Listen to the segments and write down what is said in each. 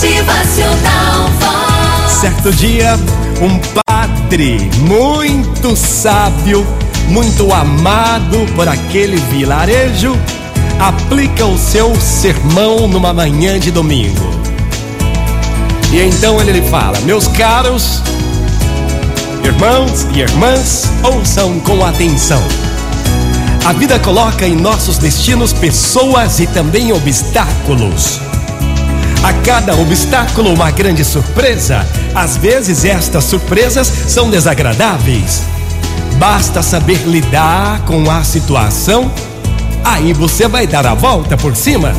Motivacional. Certo dia, um padre muito sábio, muito amado por aquele vilarejo, aplica o seu sermão numa manhã de domingo. E então ele lhe fala: Meus caros irmãos e irmãs, ouçam com atenção. A vida coloca em nossos destinos pessoas e também obstáculos. A cada obstáculo, uma grande surpresa. Às vezes, estas surpresas são desagradáveis. Basta saber lidar com a situação, aí você vai dar a volta por cima.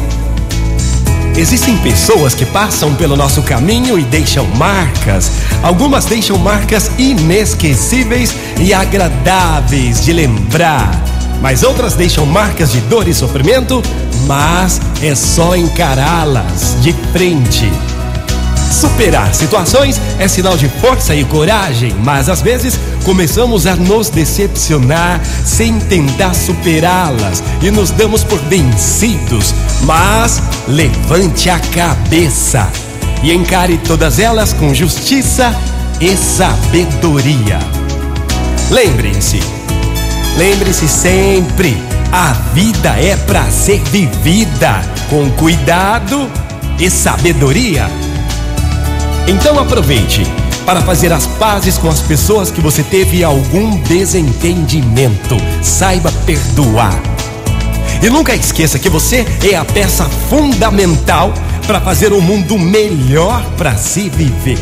Existem pessoas que passam pelo nosso caminho e deixam marcas. Algumas deixam marcas inesquecíveis e agradáveis de lembrar. Mas outras deixam marcas de dor e sofrimento, mas é só encará-las de frente. Superar situações é sinal de força e coragem, mas às vezes começamos a nos decepcionar sem tentar superá-las e nos damos por vencidos. Mas levante a cabeça e encare todas elas com justiça e sabedoria. Lembre-se, lembre-se sempre, a vida é para ser vivida com cuidado e sabedoria. Então aproveite para fazer as pazes com as pessoas que você teve algum desentendimento. Saiba perdoar. E nunca esqueça que você é a peça fundamental para fazer um mundo melhor para se viver.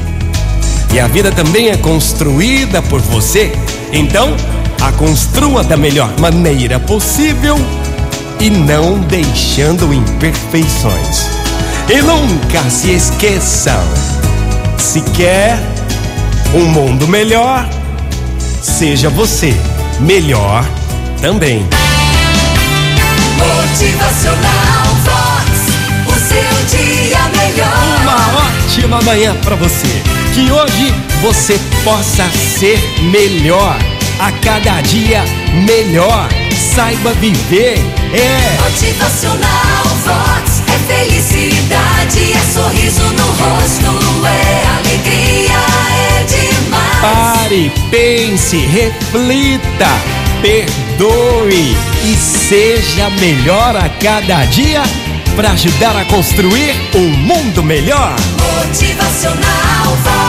E a vida também é construída por você. Então, a construa da melhor maneira possível e não deixando imperfeições. E nunca se esqueçam se quer um mundo melhor, seja você melhor também. Motivacional Vox. O seu dia melhor. Uma ótima manhã para você. Que hoje você possa ser melhor. A cada dia melhor. Saiba viver. É. Motivacional Vox. É felicidade, é sorriso no rosto, é alegria, é demais. Pare, pense, reflita, perdoe e seja melhor a cada dia para ajudar a construir um mundo melhor. Motivacional Vox.